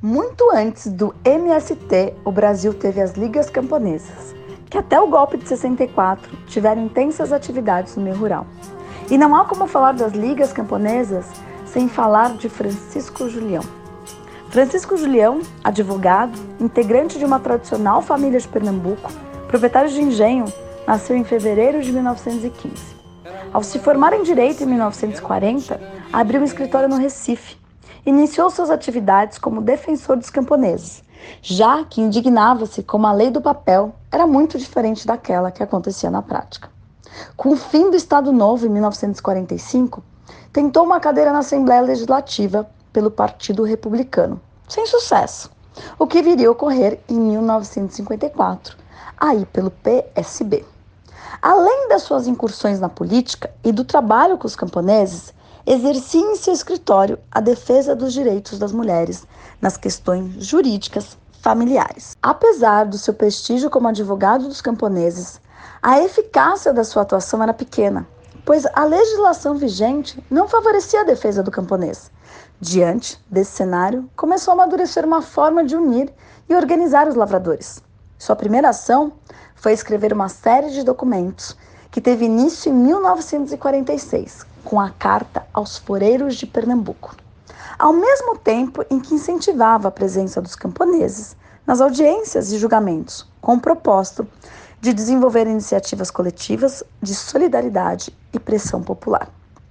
Muito antes do MST, o Brasil teve as Ligas Camponesas, que até o golpe de 64 tiveram intensas atividades no meio rural. E não há como falar das Ligas Camponesas sem falar de Francisco Julião. Francisco Julião, advogado, integrante de uma tradicional família de Pernambuco, proprietário de engenho, nasceu em fevereiro de 1915. Ao se formar em direito em 1940, abriu um escritório no Recife iniciou suas atividades como defensor dos camponeses, já que indignava-se como a lei do papel era muito diferente daquela que acontecia na prática. Com o fim do Estado Novo em 1945, tentou uma cadeira na Assembleia Legislativa pelo Partido Republicano, sem sucesso, o que viria a ocorrer em 1954, aí pelo PSB. Além das suas incursões na política e do trabalho com os camponeses, exercia em seu escritório a defesa dos direitos das mulheres nas questões jurídicas familiares. Apesar do seu prestígio como advogado dos camponeses, a eficácia da sua atuação era pequena, pois a legislação vigente não favorecia a defesa do camponês. Diante desse cenário, começou a amadurecer uma forma de unir e organizar os lavradores. Sua primeira ação foi escrever uma série de documentos que teve início em 1946, com a Carta aos Foreiros de Pernambuco, ao mesmo tempo em que incentivava a presença dos camponeses nas audiências e julgamentos, com o propósito de desenvolver iniciativas coletivas de solidariedade e pressão popular.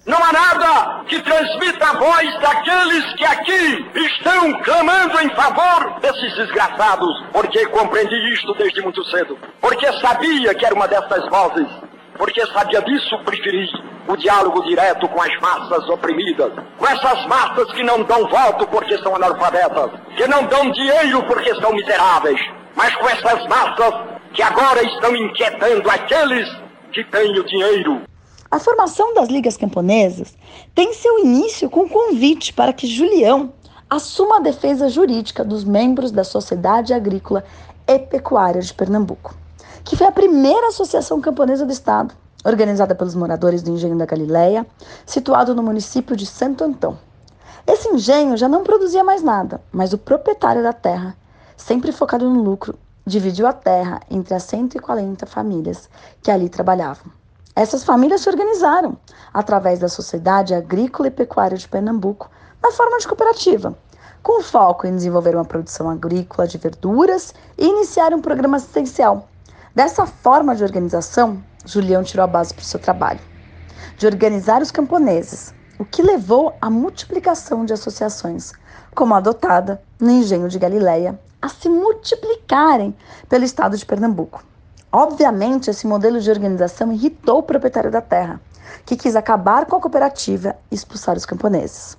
Não há nada que transmita a voz daqueles que aqui estão clamando em favor desses desgraçados, porque compreendi isto desde muito cedo, porque sabia que era uma dessas vozes, porque sabia disso, preferi o diálogo direto com as massas oprimidas, com essas massas que não dão voto porque são analfabetas, que não dão dinheiro porque são miseráveis, mas com essas massas que agora estão inquietando aqueles que têm o dinheiro. A formação das ligas camponesas tem seu início com o convite para que Julião assuma a defesa jurídica dos membros da Sociedade Agrícola e Pecuária de Pernambuco, que foi a primeira associação camponesa do estado organizada pelos moradores do Engenho da Galileia, situado no município de Santo Antão. Esse engenho já não produzia mais nada, mas o proprietário da terra, sempre focado no lucro, dividiu a terra entre as 140 famílias que ali trabalhavam. Essas famílias se organizaram através da Sociedade Agrícola e Pecuária de Pernambuco na forma de cooperativa, com foco em desenvolver uma produção agrícola de verduras e iniciar um programa assistencial. Dessa forma de organização, Julião tirou a base para o seu trabalho, de organizar os camponeses, o que levou à multiplicação de associações, como a adotada no Engenho de Galileia, a se multiplicarem pelo estado de Pernambuco. Obviamente, esse modelo de organização irritou o proprietário da terra, que quis acabar com a cooperativa e expulsar os camponeses.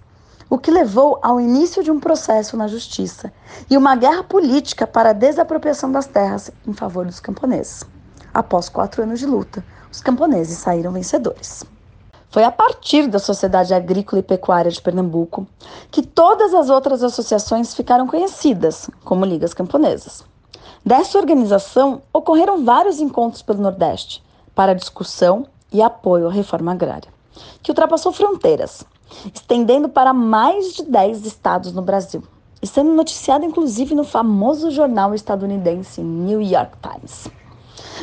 O que levou ao início de um processo na justiça e uma guerra política para a desapropriação das terras em favor dos camponeses. Após quatro anos de luta, os camponeses saíram vencedores. Foi a partir da Sociedade Agrícola e Pecuária de Pernambuco que todas as outras associações ficaram conhecidas como Ligas Camponesas. Dessa organização ocorreram vários encontros pelo Nordeste para discussão e apoio à reforma agrária, que ultrapassou fronteiras, estendendo para mais de 10 estados no Brasil e sendo noticiado inclusive no famoso jornal estadunidense New York Times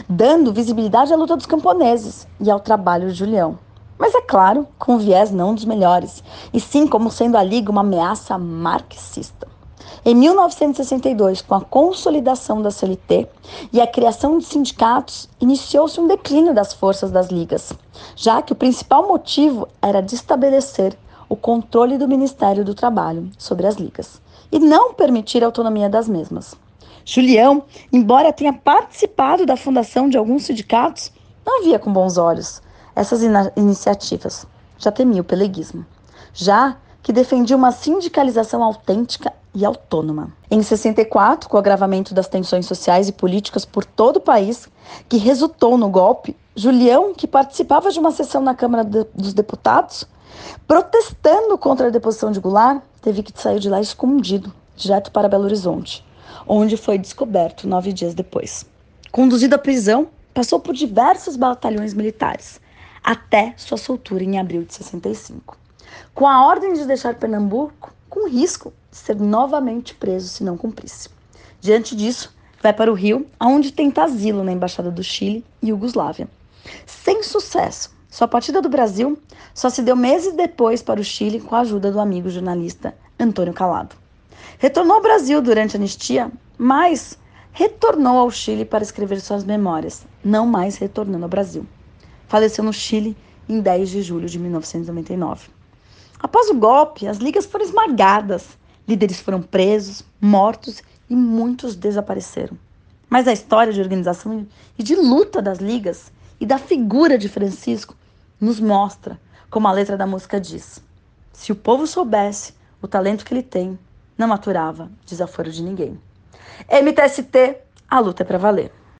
dando visibilidade à luta dos camponeses e ao trabalho de Julião. Mas é claro, com viés não dos melhores, e sim como sendo a Liga uma ameaça marxista. Em 1962, com a consolidação da CLT e a criação de sindicatos, iniciou-se um declínio das forças das ligas, já que o principal motivo era de estabelecer o controle do Ministério do Trabalho sobre as ligas e não permitir a autonomia das mesmas. Julião, embora tenha participado da fundação de alguns sindicatos, não via com bons olhos essas iniciativas. Já temia o peleguismo. Já que defendia uma sindicalização autêntica e autônoma. Em 64, com o agravamento das tensões sociais e políticas por todo o país, que resultou no golpe, Julião, que participava de uma sessão na Câmara dos Deputados, protestando contra a deposição de Goulart, teve que sair de lá escondido, direto para Belo Horizonte onde foi descoberto nove dias depois. Conduzido à prisão, passou por diversos batalhões militares, até sua soltura em abril de 65. Com a ordem de deixar Pernambuco, com risco de ser novamente preso se não cumprisse. Diante disso, vai para o Rio, onde tenta asilo na Embaixada do Chile e Iugoslávia. Sem sucesso, sua partida do Brasil só se deu meses depois para o Chile com a ajuda do amigo jornalista Antônio Calado. Retornou ao Brasil durante a anistia, mas retornou ao Chile para escrever suas memórias, não mais retornando ao Brasil. Faleceu no Chile em 10 de julho de 1999. Após o golpe, as ligas foram esmagadas, líderes foram presos, mortos e muitos desapareceram. Mas a história de organização e de luta das ligas e da figura de Francisco nos mostra, como a letra da música diz: se o povo soubesse o talento que ele tem, não maturava desaforo de ninguém. MTST, a luta é para valer.